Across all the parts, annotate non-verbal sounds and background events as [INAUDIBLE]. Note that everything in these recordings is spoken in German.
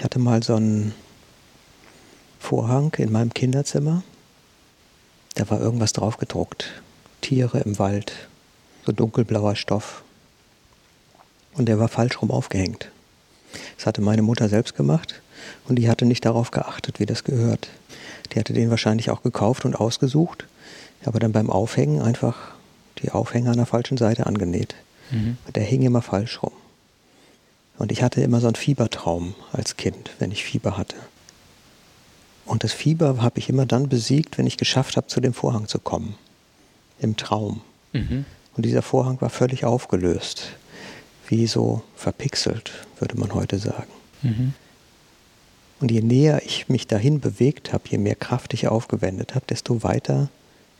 Ich hatte mal so einen Vorhang in meinem Kinderzimmer. Da war irgendwas drauf gedruckt. Tiere im Wald, so dunkelblauer Stoff. Und der war falsch rum aufgehängt. Das hatte meine Mutter selbst gemacht und die hatte nicht darauf geachtet, wie das gehört. Die hatte den wahrscheinlich auch gekauft und ausgesucht, aber dann beim Aufhängen einfach die Aufhänger an der falschen Seite angenäht. Mhm. Der hing immer falsch rum. Und ich hatte immer so einen Fiebertraum als Kind, wenn ich Fieber hatte. Und das Fieber habe ich immer dann besiegt, wenn ich geschafft habe, zu dem Vorhang zu kommen. Im Traum. Mhm. Und dieser Vorhang war völlig aufgelöst. Wie so verpixelt, würde man heute sagen. Mhm. Und je näher ich mich dahin bewegt habe, je mehr Kraft ich aufgewendet habe, desto weiter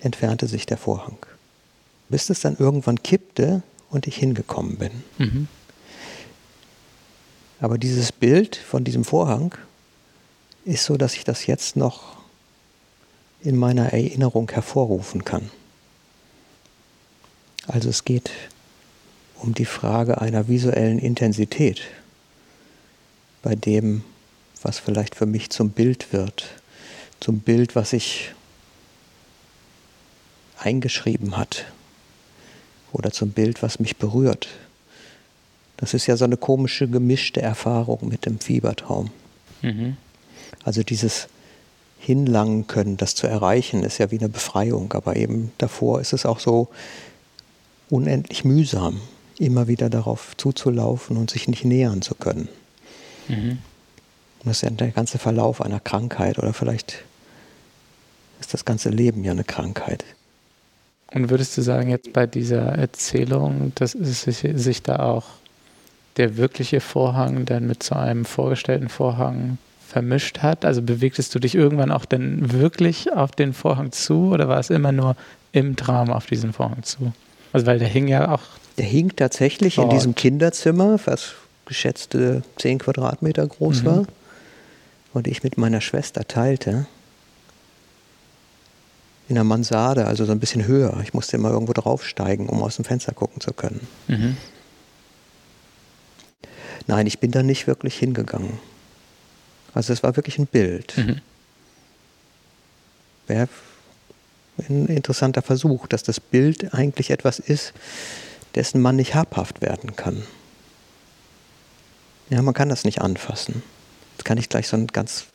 entfernte sich der Vorhang. Bis es dann irgendwann kippte und ich hingekommen bin. Mhm. Aber dieses Bild von diesem Vorhang ist so, dass ich das jetzt noch in meiner Erinnerung hervorrufen kann. Also es geht um die Frage einer visuellen Intensität, bei dem, was vielleicht für mich zum Bild wird, zum Bild, was sich eingeschrieben hat oder zum Bild, was mich berührt. Das ist ja so eine komische, gemischte Erfahrung mit dem Fiebertraum. Mhm. Also dieses Hinlangen können, das zu erreichen, ist ja wie eine Befreiung, aber eben davor ist es auch so unendlich mühsam, immer wieder darauf zuzulaufen und sich nicht nähern zu können. Mhm. das ist ja der ganze Verlauf einer Krankheit oder vielleicht ist das ganze Leben ja eine Krankheit. Und würdest du sagen, jetzt bei dieser Erzählung, dass es sich, sich da auch der wirkliche Vorhang dann mit so einem vorgestellten Vorhang vermischt hat? Also bewegtest du dich irgendwann auch denn wirklich auf den Vorhang zu oder war es immer nur im Traum auf diesen Vorhang zu? Also weil der hing ja auch. Der hing tatsächlich dort. in diesem Kinderzimmer, was geschätzte 10 Quadratmeter groß mhm. war und ich mit meiner Schwester teilte. In der Mansarde, also so ein bisschen höher. Ich musste immer irgendwo draufsteigen, um aus dem Fenster gucken zu können. Mhm. Nein, ich bin da nicht wirklich hingegangen. Also es war wirklich ein Bild. Mhm. Wäre ein interessanter Versuch, dass das Bild eigentlich etwas ist, dessen man nicht habhaft werden kann. Ja, man kann das nicht anfassen. Jetzt kann ich gleich so einen ganz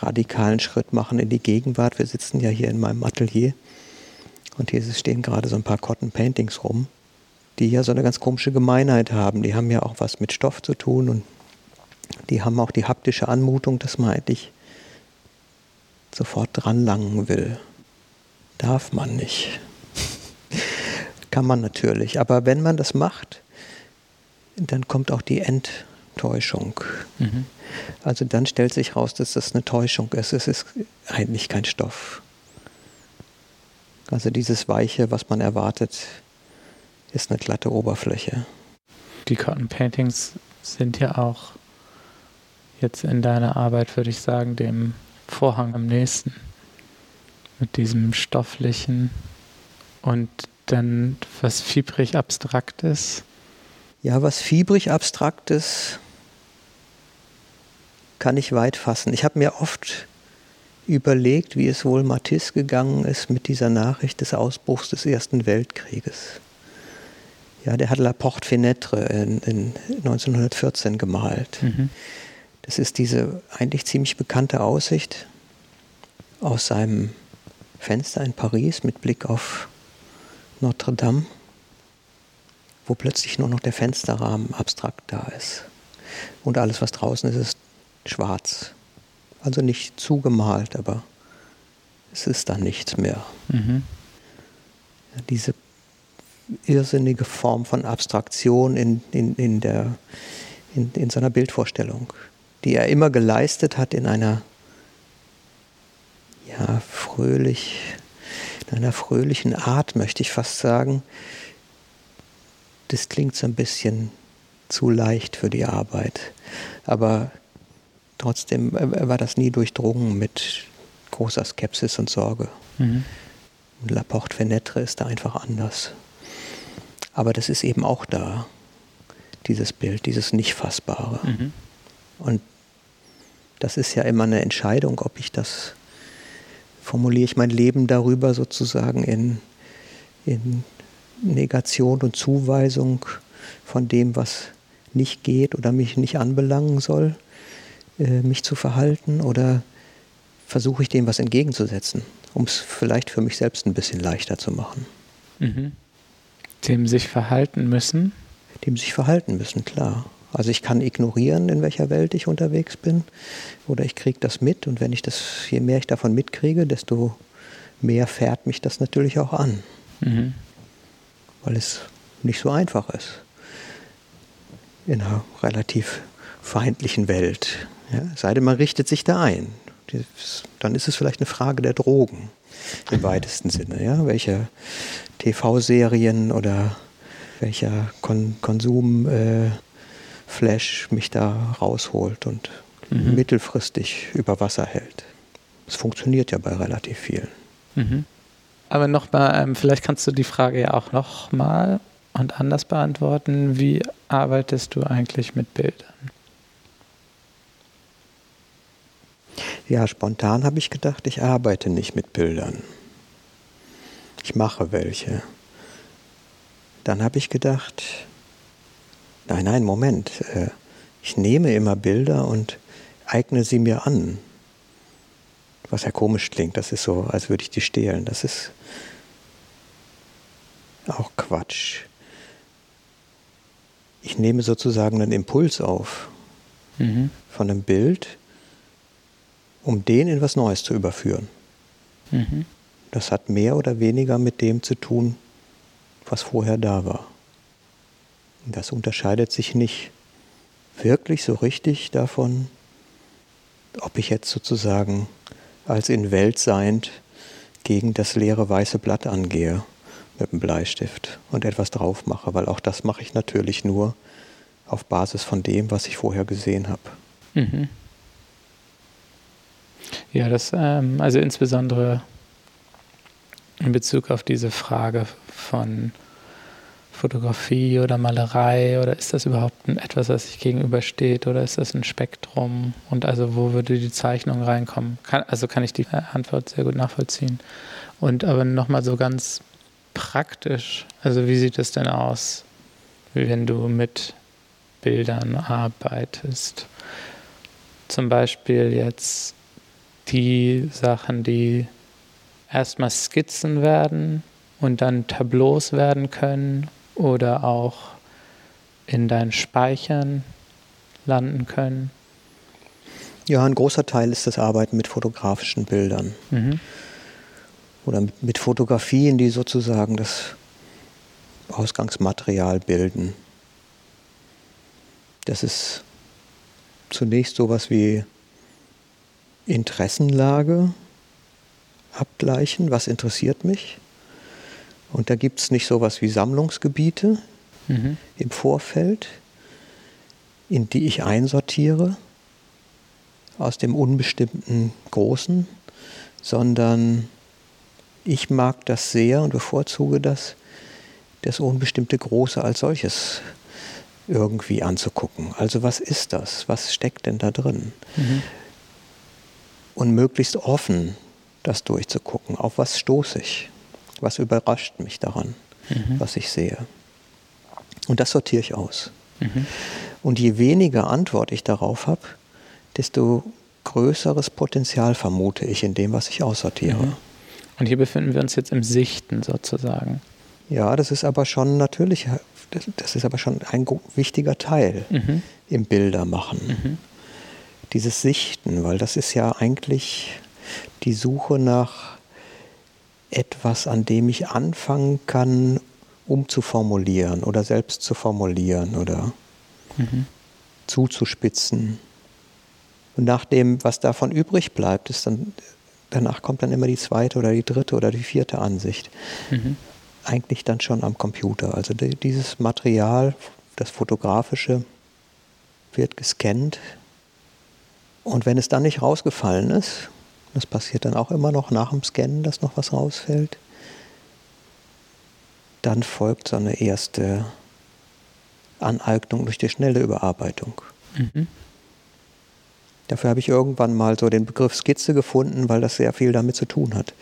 radikalen Schritt machen in die Gegenwart. Wir sitzen ja hier in meinem Atelier und hier stehen gerade so ein paar Cotton Paintings rum die ja so eine ganz komische Gemeinheit haben. Die haben ja auch was mit Stoff zu tun und die haben auch die haptische Anmutung, dass man eigentlich sofort dranlangen will. Darf man nicht. [LAUGHS] Kann man natürlich. Aber wenn man das macht, dann kommt auch die Enttäuschung. Mhm. Also dann stellt sich raus, dass das eine Täuschung ist. Es ist eigentlich kein Stoff. Also dieses Weiche, was man erwartet, ist eine glatte Oberfläche. Die Cotton Paintings sind ja auch jetzt in deiner Arbeit, würde ich sagen, dem Vorhang am nächsten. Mit diesem stofflichen und dann was fiebrig abstraktes. Ja, was fiebrig abstraktes kann ich weit fassen. Ich habe mir oft überlegt, wie es wohl Matisse gegangen ist mit dieser Nachricht des Ausbruchs des Ersten Weltkrieges. Ja, der hat La Porte Fenêtre in, in 1914 gemalt. Mhm. Das ist diese eigentlich ziemlich bekannte Aussicht aus seinem Fenster in Paris mit Blick auf Notre Dame, wo plötzlich nur noch der Fensterrahmen abstrakt da ist. Und alles, was draußen ist, ist schwarz. Also nicht zugemalt, aber es ist dann nichts mehr. Mhm. Diese irrsinnige Form von Abstraktion in, in, in, der, in, in seiner Bildvorstellung, die er immer geleistet hat in einer ja, fröhlich, in einer fröhlichen Art, möchte ich fast sagen. Das klingt so ein bisschen zu leicht für die Arbeit. Aber trotzdem war das nie durchdrungen mit großer Skepsis und Sorge. Mhm. Und La Porte Fenêtre ist da einfach anders. Aber das ist eben auch da, dieses Bild, dieses Nicht-Fassbare. Mhm. Und das ist ja immer eine Entscheidung, ob ich das, formuliere ich mein Leben darüber sozusagen in, in Negation und Zuweisung von dem, was nicht geht oder mich nicht anbelangen soll, äh, mich zu verhalten oder versuche ich dem was entgegenzusetzen, um es vielleicht für mich selbst ein bisschen leichter zu machen. Mhm. Dem sich verhalten müssen? Dem sich verhalten müssen, klar. Also ich kann ignorieren, in welcher Welt ich unterwegs bin, oder ich kriege das mit und wenn ich das, je mehr ich davon mitkriege, desto mehr fährt mich das natürlich auch an. Mhm. Weil es nicht so einfach ist. In einer relativ feindlichen Welt. Ja, sei denn, man richtet sich da ein. Dann ist es vielleicht eine Frage der Drogen im weitesten Sinne. Ja? Welche TV-Serien oder welcher Kon Konsum äh, mich da rausholt und mhm. mittelfristig über Wasser hält. Es funktioniert ja bei relativ vielen. Mhm. Aber nochmal, ähm, vielleicht kannst du die Frage ja auch nochmal und anders beantworten. Wie arbeitest du eigentlich mit Bildern? Ja, spontan habe ich gedacht, ich arbeite nicht mit Bildern. Ich mache welche. Dann habe ich gedacht, nein, nein, Moment, äh, ich nehme immer Bilder und eigne sie mir an. Was ja komisch klingt, das ist so, als würde ich die stehlen. Das ist auch Quatsch. Ich nehme sozusagen einen Impuls auf mhm. von einem Bild, um den in was Neues zu überführen. Mhm. Das hat mehr oder weniger mit dem zu tun, was vorher da war. Das unterscheidet sich nicht wirklich so richtig davon, ob ich jetzt sozusagen als in Welt seiend gegen das leere weiße Blatt angehe mit dem Bleistift und etwas drauf mache, weil auch das mache ich natürlich nur auf Basis von dem, was ich vorher gesehen habe. Mhm. Ja, das, ähm, also insbesondere in Bezug auf diese Frage von Fotografie oder Malerei oder ist das überhaupt etwas, was sich gegenübersteht oder ist das ein Spektrum und also wo würde die Zeichnung reinkommen? Kann, also kann ich die Antwort sehr gut nachvollziehen. Und aber nochmal so ganz praktisch, also wie sieht es denn aus, wenn du mit Bildern arbeitest? Zum Beispiel jetzt die Sachen, die erstmal Skizzen werden und dann Tableaus werden können oder auch in deinen Speichern landen können? Ja, ein großer Teil ist das Arbeiten mit fotografischen Bildern. Mhm. Oder mit, mit Fotografien, die sozusagen das Ausgangsmaterial bilden. Das ist zunächst sowas wie Interessenlage abgleichen, was interessiert mich. Und da gibt es nicht sowas wie Sammlungsgebiete mhm. im Vorfeld, in die ich einsortiere aus dem unbestimmten Großen, sondern ich mag das sehr und bevorzuge das, das unbestimmte Große als solches irgendwie anzugucken. Also was ist das? Was steckt denn da drin? Mhm. Und möglichst offen das durchzugucken. Auf was stoße ich? Was überrascht mich daran, mhm. was ich sehe? Und das sortiere ich aus. Mhm. Und je weniger Antwort ich darauf habe, desto größeres Potenzial vermute ich in dem, was ich aussortiere. Mhm. Und hier befinden wir uns jetzt im Sichten sozusagen. Ja, das ist aber schon natürlich, das, das ist aber schon ein wichtiger Teil mhm. im Bildermachen. Dieses Sichten, weil das ist ja eigentlich die Suche nach etwas, an dem ich anfangen kann, umzuformulieren oder selbst zu formulieren oder mhm. zuzuspitzen. Und nach dem, was davon übrig bleibt, ist dann, danach kommt dann immer die zweite oder die dritte oder die vierte Ansicht. Mhm. Eigentlich dann schon am Computer. Also die, dieses Material, das fotografische, wird gescannt. Und wenn es dann nicht rausgefallen ist, das passiert dann auch immer noch nach dem Scannen, dass noch was rausfällt. Dann folgt so eine erste Aneignung durch die schnelle Überarbeitung. Mhm. Dafür habe ich irgendwann mal so den Begriff Skizze gefunden, weil das sehr viel damit zu tun hat.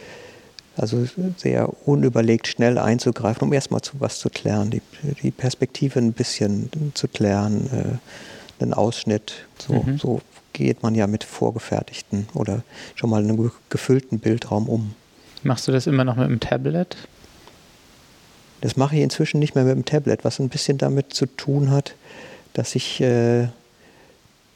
Also sehr unüberlegt schnell einzugreifen, um erstmal zu was zu klären, die, die Perspektive ein bisschen zu klären, äh, einen Ausschnitt. So, mhm. so geht man ja mit vorgefertigten oder schon mal einem gefüllten Bildraum um. Machst du das immer noch mit dem Tablet? Das mache ich inzwischen nicht mehr mit dem Tablet, was ein bisschen damit zu tun hat, dass ich äh,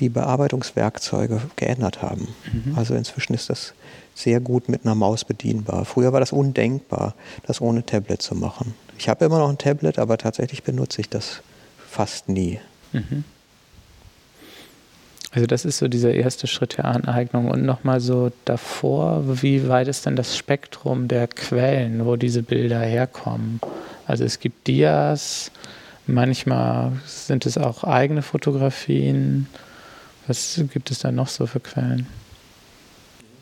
die Bearbeitungswerkzeuge geändert haben. Mhm. Also inzwischen ist das sehr gut mit einer Maus bedienbar. Früher war das undenkbar, das ohne Tablet zu machen. Ich habe immer noch ein Tablet, aber tatsächlich benutze ich das fast nie. Mhm. Also das ist so dieser erste Schritt der Aneignung. Und nochmal so davor, wie weit ist denn das Spektrum der Quellen, wo diese Bilder herkommen? Also es gibt Dias, manchmal sind es auch eigene Fotografien. Was gibt es da noch so für Quellen?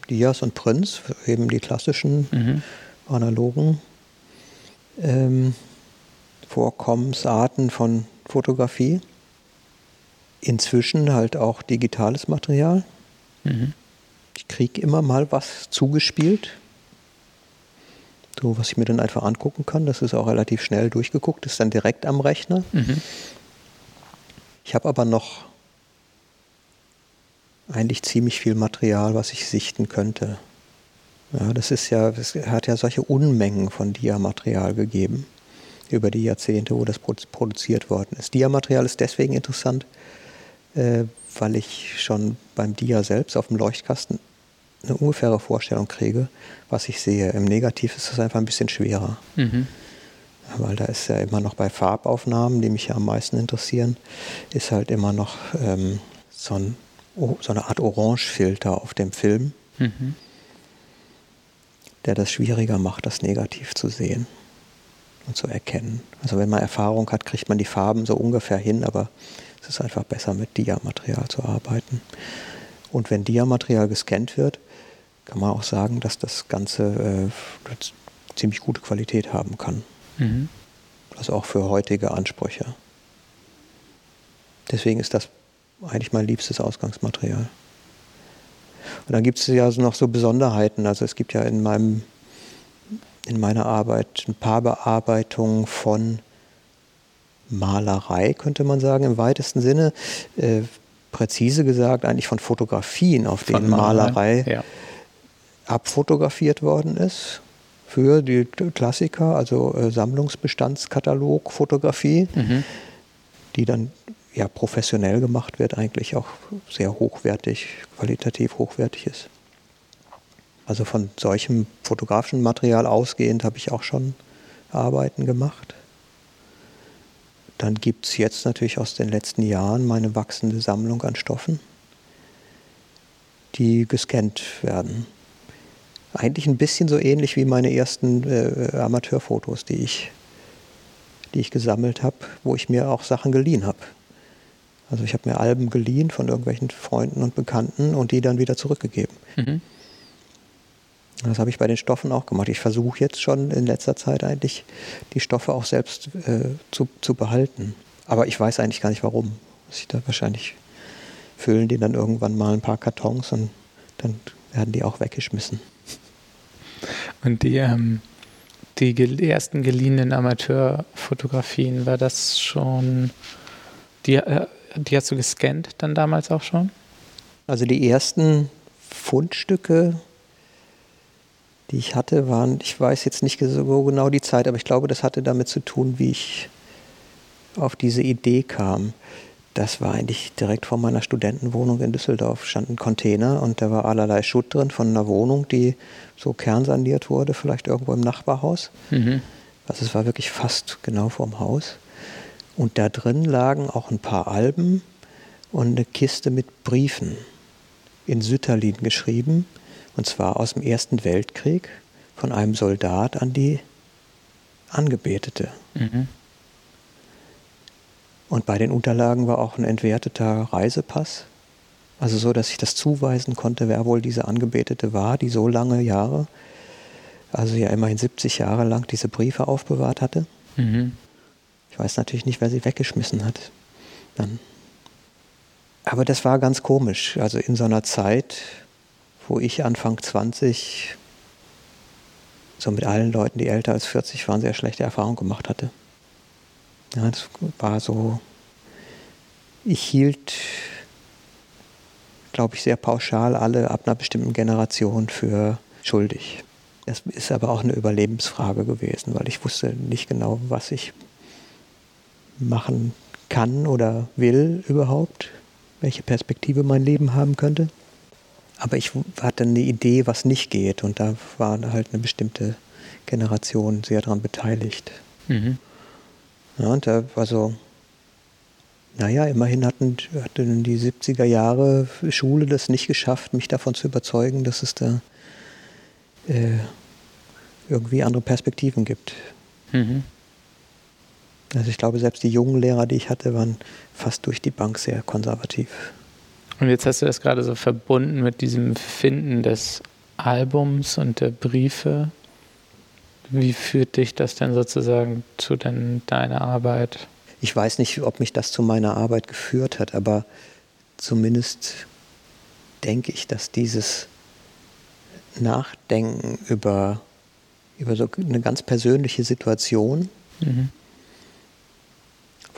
Dias und Prinz, eben die klassischen mhm. analogen ähm, Vorkommensarten von Fotografie. Inzwischen halt auch digitales Material. Mhm. Ich kriege immer mal was zugespielt, so was ich mir dann einfach angucken kann. Das ist auch relativ schnell durchgeguckt, ist dann direkt am Rechner. Mhm. Ich habe aber noch eigentlich ziemlich viel Material, was ich sichten könnte. Ja, das ist ja, es hat ja solche Unmengen von Diamaterial gegeben über die Jahrzehnte, wo das produziert worden ist. Diamaterial ist deswegen interessant, äh, weil ich schon beim Dia selbst auf dem Leuchtkasten eine ungefähre Vorstellung kriege, was ich sehe. Im Negativ ist das einfach ein bisschen schwerer. Mhm. Weil da ist ja immer noch bei Farbaufnahmen, die mich ja am meisten interessieren, ist halt immer noch ähm, so ein so eine Art Orangefilter auf dem Film, mhm. der das schwieriger macht, das negativ zu sehen und zu erkennen. Also wenn man Erfahrung hat, kriegt man die Farben so ungefähr hin, aber es ist einfach besser mit Diamaterial zu arbeiten. Und wenn Diamaterial gescannt wird, kann man auch sagen, dass das Ganze äh, ziemlich gute Qualität haben kann. Mhm. Also auch für heutige Ansprüche. Deswegen ist das eigentlich mein liebstes Ausgangsmaterial. Und dann gibt es ja noch so Besonderheiten. Also es gibt ja in meinem in meiner Arbeit ein paar Bearbeitungen von Malerei, könnte man sagen, im weitesten Sinne. Äh, präzise gesagt, eigentlich von Fotografien, auf denen Malerei, ja. abfotografiert worden ist. Für die Klassiker, also äh, Sammlungsbestandskatalog, Fotografie, mhm. die dann ja, professionell gemacht wird, eigentlich auch sehr hochwertig, qualitativ hochwertig ist. Also von solchem fotografischen Material ausgehend habe ich auch schon Arbeiten gemacht. Dann gibt es jetzt natürlich aus den letzten Jahren meine wachsende Sammlung an Stoffen, die gescannt werden. Eigentlich ein bisschen so ähnlich wie meine ersten äh, Amateurfotos, die ich, die ich gesammelt habe, wo ich mir auch Sachen geliehen habe. Also ich habe mir Alben geliehen von irgendwelchen Freunden und Bekannten und die dann wieder zurückgegeben. Mhm. Das habe ich bei den Stoffen auch gemacht. Ich versuche jetzt schon in letzter Zeit eigentlich die Stoffe auch selbst äh, zu, zu behalten. Aber ich weiß eigentlich gar nicht warum. Ich da wahrscheinlich füllen die dann irgendwann mal ein paar Kartons und dann werden die auch weggeschmissen. Und die, ähm, die ersten geliehenen Amateurfotografien, war das schon die, äh, die hast du gescannt dann damals auch schon? Also die ersten Fundstücke, die ich hatte, waren, ich weiß jetzt nicht so genau die Zeit, aber ich glaube, das hatte damit zu tun, wie ich auf diese Idee kam. Das war eigentlich direkt vor meiner Studentenwohnung in Düsseldorf, stand ein Container und da war allerlei Schutt drin von einer Wohnung, die so kernsaniert wurde, vielleicht irgendwo im Nachbarhaus. Mhm. Also es war wirklich fast genau vorm Haus. Und da drin lagen auch ein paar Alben und eine Kiste mit Briefen in Sütterlin geschrieben, und zwar aus dem Ersten Weltkrieg von einem Soldat an die Angebetete. Mhm. Und bei den Unterlagen war auch ein entwerteter Reisepass, also so, dass ich das zuweisen konnte, wer wohl diese Angebetete war, die so lange Jahre, also ja immerhin 70 Jahre lang diese Briefe aufbewahrt hatte. Mhm. Ich weiß natürlich nicht, wer sie weggeschmissen hat. Dann. Aber das war ganz komisch. Also in so einer Zeit, wo ich Anfang 20 so mit allen Leuten, die älter als 40 waren, sehr schlechte Erfahrungen gemacht hatte. Ja, das war so, ich hielt, glaube ich, sehr pauschal alle ab einer bestimmten Generation für schuldig. Das ist aber auch eine Überlebensfrage gewesen, weil ich wusste nicht genau, was ich machen kann oder will überhaupt, welche Perspektive mein Leben haben könnte. Aber ich hatte eine Idee, was nicht geht und da war halt eine bestimmte Generation sehr daran beteiligt. Mhm. Ja, und da war so, naja, immerhin hatten, hatten die 70er Jahre Schule das nicht geschafft, mich davon zu überzeugen, dass es da äh, irgendwie andere Perspektiven gibt. Mhm. Also ich glaube, selbst die jungen Lehrer, die ich hatte, waren fast durch die Bank sehr konservativ. Und jetzt hast du das gerade so verbunden mit diesem Finden des Albums und der Briefe. Wie führt dich das denn sozusagen zu den, deiner Arbeit? Ich weiß nicht, ob mich das zu meiner Arbeit geführt hat, aber zumindest denke ich, dass dieses Nachdenken über, über so eine ganz persönliche Situation, mhm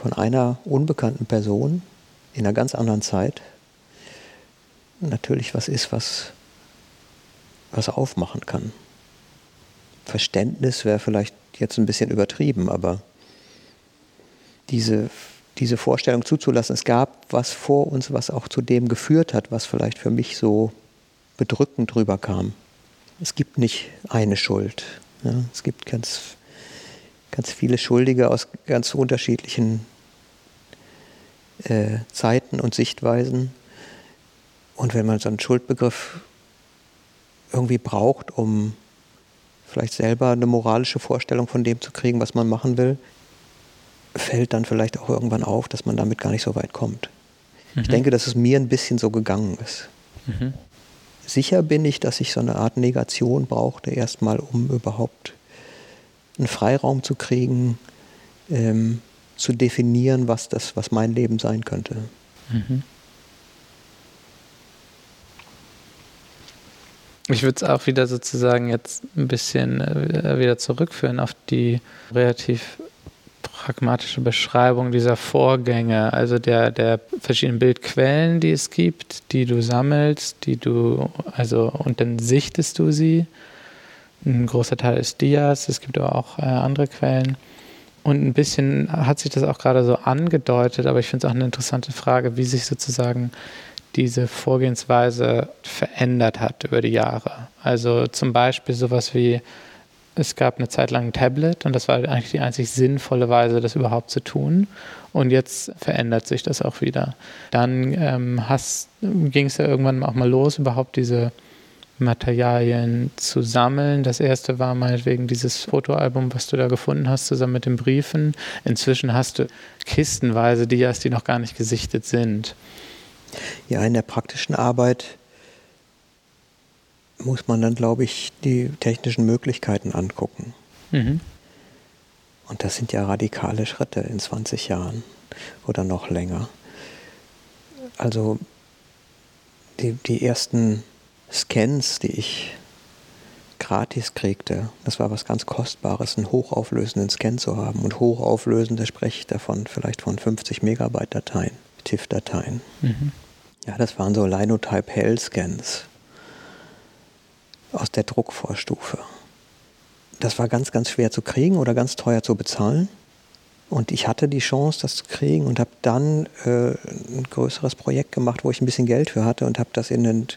von einer unbekannten Person in einer ganz anderen Zeit natürlich was ist, was, was aufmachen kann. Verständnis wäre vielleicht jetzt ein bisschen übertrieben, aber diese, diese Vorstellung zuzulassen, es gab was vor uns, was auch zu dem geführt hat, was vielleicht für mich so bedrückend rüberkam. Es gibt nicht eine Schuld. Ja, es gibt ganz, ganz viele Schuldige aus ganz unterschiedlichen äh, Zeiten und Sichtweisen. Und wenn man so einen Schuldbegriff irgendwie braucht, um vielleicht selber eine moralische Vorstellung von dem zu kriegen, was man machen will, fällt dann vielleicht auch irgendwann auf, dass man damit gar nicht so weit kommt. Mhm. Ich denke, dass es mir ein bisschen so gegangen ist. Mhm. Sicher bin ich, dass ich so eine Art Negation brauchte, erstmal, um überhaupt einen Freiraum zu kriegen, ähm, zu definieren, was das, was mein Leben sein könnte. Mhm. Ich würde es auch wieder sozusagen jetzt ein bisschen äh, wieder zurückführen auf die relativ pragmatische Beschreibung dieser Vorgänge, also der, der verschiedenen Bildquellen, die es gibt, die du sammelst, die du, also und dann sichtest du sie. Ein großer Teil ist Dias, es gibt aber auch äh, andere Quellen. Und ein bisschen hat sich das auch gerade so angedeutet, aber ich finde es auch eine interessante Frage, wie sich sozusagen diese Vorgehensweise verändert hat über die Jahre. Also zum Beispiel sowas wie, es gab eine Zeit lang ein Tablet und das war eigentlich die einzig sinnvolle Weise, das überhaupt zu tun. Und jetzt verändert sich das auch wieder. Dann ähm, ging es ja irgendwann auch mal los, überhaupt diese Materialien zu sammeln. Das erste war meinetwegen dieses Fotoalbum, was du da gefunden hast, zusammen mit den Briefen. Inzwischen hast du kistenweise Dias, die noch gar nicht gesichtet sind. Ja, in der praktischen Arbeit muss man dann, glaube ich, die technischen Möglichkeiten angucken. Mhm. Und das sind ja radikale Schritte in 20 Jahren oder noch länger. Also die, die ersten Scans, die ich gratis kriegte, das war was ganz Kostbares, einen hochauflösenden Scan zu haben. Und hochauflösend, da spreche ich davon vielleicht von 50 Megabyte Dateien, TIFF-Dateien. Mhm. Ja, das waren so Linotype Hell Scans aus der Druckvorstufe. Das war ganz, ganz schwer zu kriegen oder ganz teuer zu bezahlen. Und ich hatte die Chance, das zu kriegen und habe dann äh, ein größeres Projekt gemacht, wo ich ein bisschen Geld für hatte und habe das in einen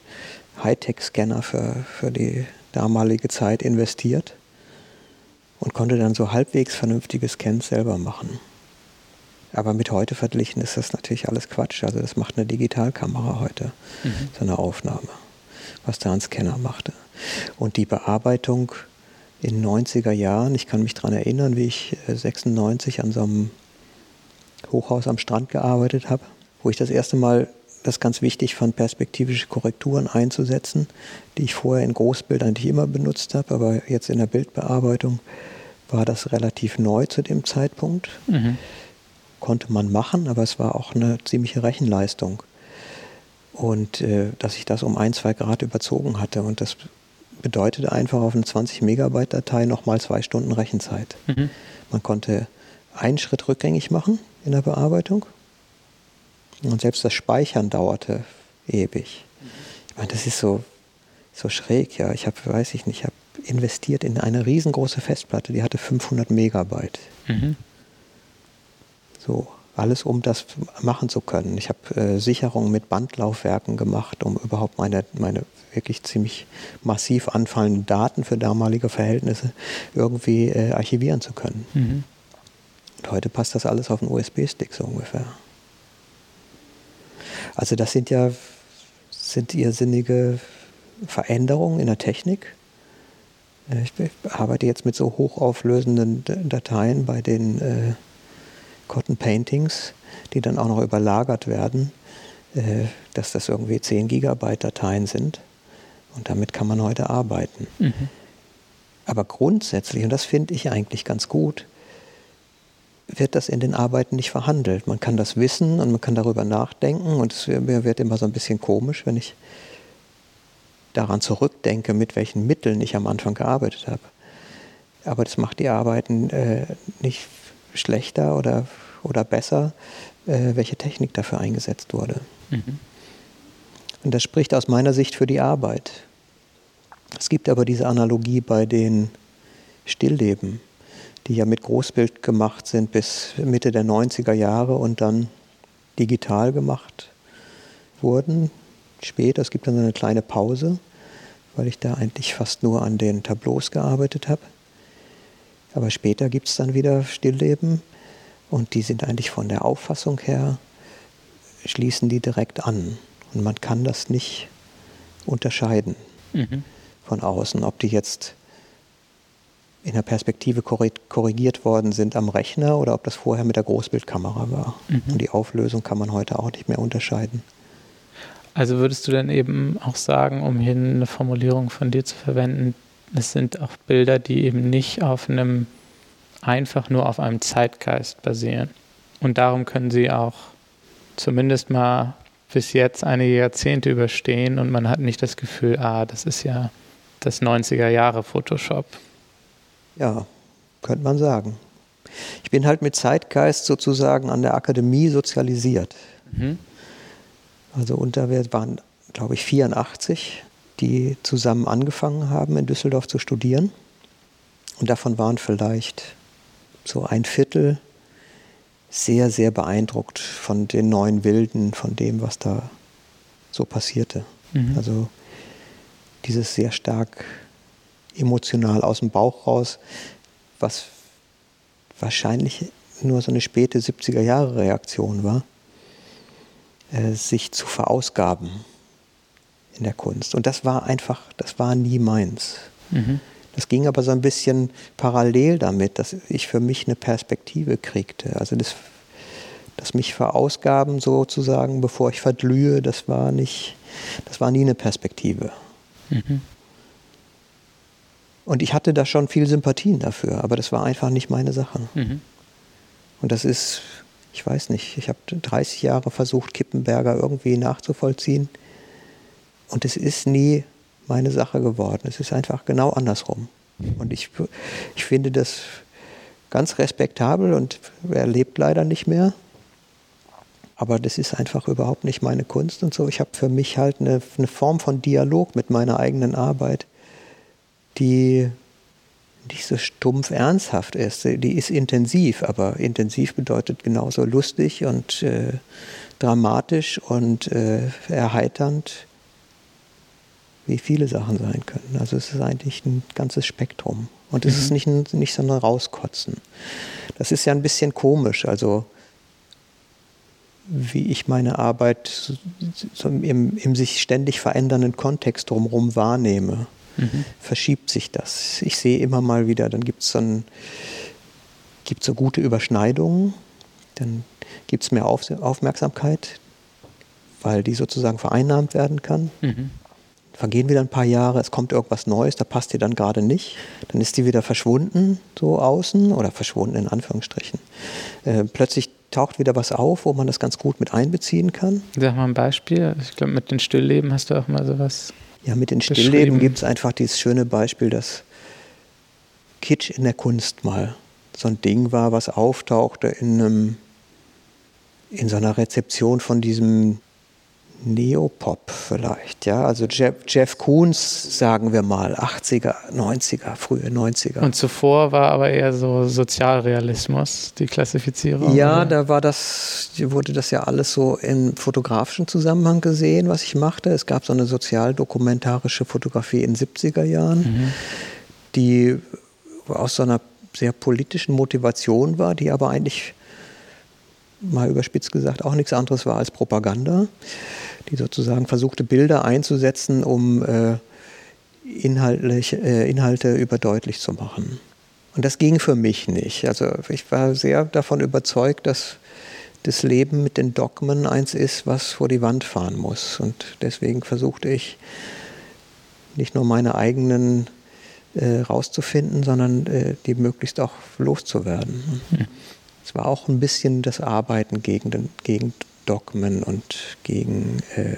Hightech-Scanner für, für die damalige Zeit investiert und konnte dann so halbwegs vernünftige Scans selber machen. Aber mit heute verglichen ist das natürlich alles Quatsch. Also das macht eine Digitalkamera heute, mhm. so eine Aufnahme, was da ein Scanner machte. Und die Bearbeitung in 90er Jahren, ich kann mich daran erinnern, wie ich 96 äh, an so einem Hochhaus am Strand gearbeitet habe, wo ich das erste Mal das ganz wichtig fand, perspektivische Korrekturen einzusetzen, die ich vorher in Großbildern nicht immer benutzt habe, aber jetzt in der Bildbearbeitung war das relativ neu zu dem Zeitpunkt. Mhm. Konnte man machen, aber es war auch eine ziemliche Rechenleistung. und äh, dass ich das um ein, zwei Grad überzogen hatte. Und das bedeutete einfach auf eine 20 Megabyte Datei nochmal zwei Stunden Rechenzeit. Mhm. Man konnte einen Schritt rückgängig machen in der Bearbeitung und selbst das Speichern dauerte ewig. Ich meine, das ist so, so schräg, ja. Ich habe, weiß ich nicht, ich habe investiert in eine riesengroße Festplatte, die hatte 500 Megabyte. Mhm. So, alles um das machen zu können. Ich habe äh, Sicherungen mit Bandlaufwerken gemacht, um überhaupt meine, meine wirklich ziemlich massiv anfallenden Daten für damalige Verhältnisse irgendwie äh, archivieren zu können. Mhm. Und heute passt das alles auf einen USB-Stick so ungefähr. Also das sind ja sind irrsinnige Veränderungen in der Technik. Äh, ich arbeite jetzt mit so hochauflösenden Dateien bei den äh, Cotton Paintings, die dann auch noch überlagert werden, äh, dass das irgendwie 10 Gigabyte Dateien sind. Und damit kann man heute arbeiten. Mhm. Aber grundsätzlich, und das finde ich eigentlich ganz gut, wird das in den Arbeiten nicht verhandelt. Man kann das wissen und man kann darüber nachdenken und es wird immer so ein bisschen komisch, wenn ich daran zurückdenke, mit welchen Mitteln ich am Anfang gearbeitet habe. Aber das macht die Arbeiten äh, nicht schlechter oder, oder besser, äh, welche Technik dafür eingesetzt wurde. Mhm. Und das spricht aus meiner Sicht für die Arbeit. Es gibt aber diese Analogie bei den Stillleben, die ja mit Großbild gemacht sind bis Mitte der 90er Jahre und dann digital gemacht wurden. Später, es gibt dann eine kleine Pause, weil ich da eigentlich fast nur an den Tableaus gearbeitet habe. Aber später gibt es dann wieder Stillleben und die sind eigentlich von der Auffassung her, schließen die direkt an. Und man kann das nicht unterscheiden mhm. von außen, ob die jetzt in der Perspektive korrigiert worden sind am Rechner oder ob das vorher mit der Großbildkamera war. Mhm. Und die Auflösung kann man heute auch nicht mehr unterscheiden. Also würdest du dann eben auch sagen, um hier eine Formulierung von dir zu verwenden, es sind auch Bilder, die eben nicht auf einem, einfach nur auf einem Zeitgeist basieren. Und darum können sie auch zumindest mal bis jetzt einige Jahrzehnte überstehen und man hat nicht das Gefühl, ah, das ist ja das 90er Jahre Photoshop. Ja, könnte man sagen. Ich bin halt mit Zeitgeist sozusagen an der Akademie sozialisiert. Mhm. Also unter wir waren, glaube ich, 84 die zusammen angefangen haben, in Düsseldorf zu studieren. Und davon waren vielleicht so ein Viertel sehr, sehr beeindruckt von den neuen Wilden, von dem, was da so passierte. Mhm. Also dieses sehr stark emotional aus dem Bauch raus, was wahrscheinlich nur so eine späte 70er Jahre Reaktion war, äh, sich zu verausgaben in der Kunst. Und das war einfach, das war nie meins. Mhm. Das ging aber so ein bisschen parallel damit, dass ich für mich eine Perspektive kriegte. Also das, das mich verausgaben sozusagen, bevor ich verglühe, das war nicht, das war nie eine Perspektive. Mhm. Und ich hatte da schon viel Sympathien dafür, aber das war einfach nicht meine Sache. Mhm. Und das ist, ich weiß nicht, ich habe 30 Jahre versucht, Kippenberger irgendwie nachzuvollziehen. Und es ist nie meine Sache geworden. Es ist einfach genau andersrum. Und ich, ich finde das ganz respektabel und er lebt leider nicht mehr. Aber das ist einfach überhaupt nicht meine Kunst und so. Ich habe für mich halt eine, eine Form von Dialog mit meiner eigenen Arbeit, die nicht so stumpf ernsthaft ist. Die ist intensiv, aber intensiv bedeutet genauso lustig und äh, dramatisch und äh, erheiternd wie viele Sachen sein können. Also es ist eigentlich ein ganzes Spektrum. Und es mhm. ist nicht, nicht so ein Rauskotzen. Das ist ja ein bisschen komisch, also wie ich meine Arbeit so im, im sich ständig verändernden Kontext drumherum wahrnehme. Mhm. Verschiebt sich das. Ich sehe immer mal wieder, dann gibt es so, so gute Überschneidungen, dann gibt es mehr Auf, Aufmerksamkeit, weil die sozusagen vereinnahmt werden kann. Mhm vergehen wieder ein paar Jahre, es kommt irgendwas Neues, da passt die dann gerade nicht. Dann ist die wieder verschwunden, so außen, oder verschwunden in Anführungsstrichen. Äh, plötzlich taucht wieder was auf, wo man das ganz gut mit einbeziehen kann. Sag mal ein Beispiel. Ich glaube, mit den Stillleben hast du auch mal sowas. Ja, mit den Stillleben gibt es einfach dieses schöne Beispiel, dass Kitsch in der Kunst mal so ein Ding war, was auftauchte in, einem, in so einer Rezeption von diesem Neopop vielleicht, ja. Also Jeff, Jeff Koons, sagen wir mal, 80er, 90er, frühe 90er. Und zuvor war aber eher so Sozialrealismus, die Klassifizierung. Ja, oder? da war das, wurde das ja alles so im fotografischen Zusammenhang gesehen, was ich machte. Es gab so eine sozialdokumentarische Fotografie in den 70er Jahren, mhm. die aus so einer sehr politischen Motivation war, die aber eigentlich mal überspitzt gesagt auch nichts anderes war als Propaganda die sozusagen versuchte, Bilder einzusetzen, um äh, inhaltlich, äh, Inhalte überdeutlich zu machen. Und das ging für mich nicht. Also ich war sehr davon überzeugt, dass das Leben mit den Dogmen eins ist, was vor die Wand fahren muss. Und deswegen versuchte ich nicht nur meine eigenen äh, rauszufinden, sondern äh, die möglichst auch loszuwerden. Es war auch ein bisschen das Arbeiten gegen, den, gegen Dogmen und gegen, äh,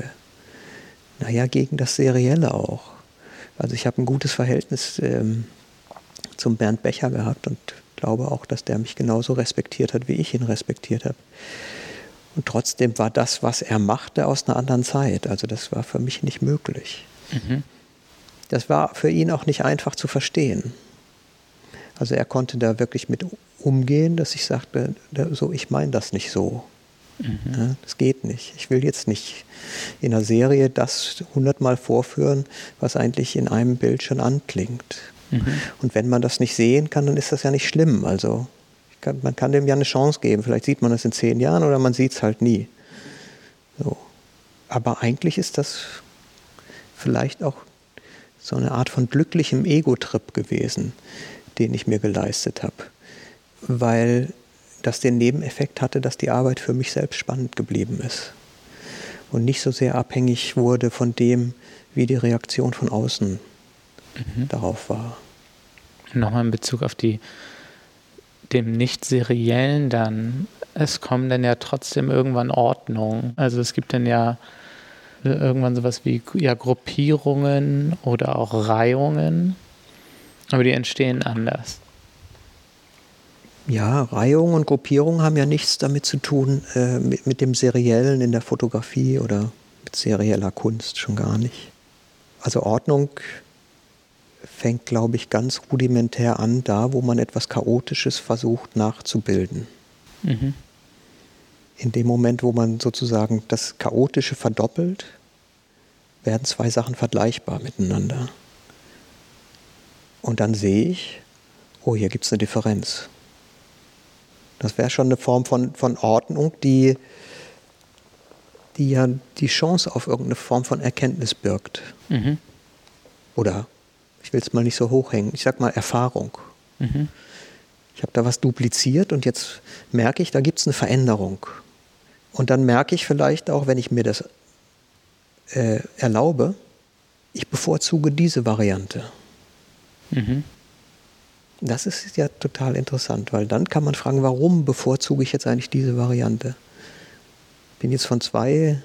naja, gegen das Serielle auch. Also ich habe ein gutes Verhältnis ähm, zum Bernd Becher gehabt und glaube auch, dass der mich genauso respektiert hat, wie ich ihn respektiert habe. Und trotzdem war das, was er machte, aus einer anderen Zeit. Also das war für mich nicht möglich. Mhm. Das war für ihn auch nicht einfach zu verstehen. Also er konnte da wirklich mit umgehen, dass ich sagte, so, ich meine das nicht so. Mhm. Das geht nicht. Ich will jetzt nicht in einer Serie das hundertmal vorführen, was eigentlich in einem Bild schon anklingt. Mhm. Und wenn man das nicht sehen kann, dann ist das ja nicht schlimm. Also kann, man kann dem ja eine Chance geben. Vielleicht sieht man das in zehn Jahren oder man sieht es halt nie. So. Aber eigentlich ist das vielleicht auch so eine Art von glücklichem Ego-Trip gewesen, den ich mir geleistet habe. Weil das den Nebeneffekt hatte, dass die Arbeit für mich selbst spannend geblieben ist und nicht so sehr abhängig wurde von dem, wie die Reaktion von außen mhm. darauf war. Nochmal in Bezug auf die dem nicht seriellen dann, es kommen dann ja trotzdem irgendwann Ordnungen. Also es gibt dann ja irgendwann sowas wie ja, Gruppierungen oder auch Reihungen, aber die entstehen anders. Ja, Reihung und Gruppierung haben ja nichts damit zu tun, äh, mit, mit, dem Seriellen in der Fotografie oder mit serieller Kunst schon gar nicht. Also Ordnung fängt, glaube ich, ganz rudimentär an, da wo man etwas Chaotisches versucht nachzubilden. Mhm. In dem Moment, wo man sozusagen das Chaotische verdoppelt, werden zwei Sachen vergleichbar miteinander. Und dann sehe ich, oh, hier gibt es eine Differenz. Das wäre schon eine Form von, von Ordnung, die, die ja die Chance auf irgendeine Form von Erkenntnis birgt. Mhm. Oder, ich will es mal nicht so hochhängen, ich sag mal Erfahrung. Mhm. Ich habe da was dupliziert und jetzt merke ich, da gibt es eine Veränderung. Und dann merke ich vielleicht auch, wenn ich mir das äh, erlaube, ich bevorzuge diese Variante. Mhm. Das ist ja total interessant, weil dann kann man fragen, warum bevorzuge ich jetzt eigentlich diese Variante? Ich bin jetzt von zwei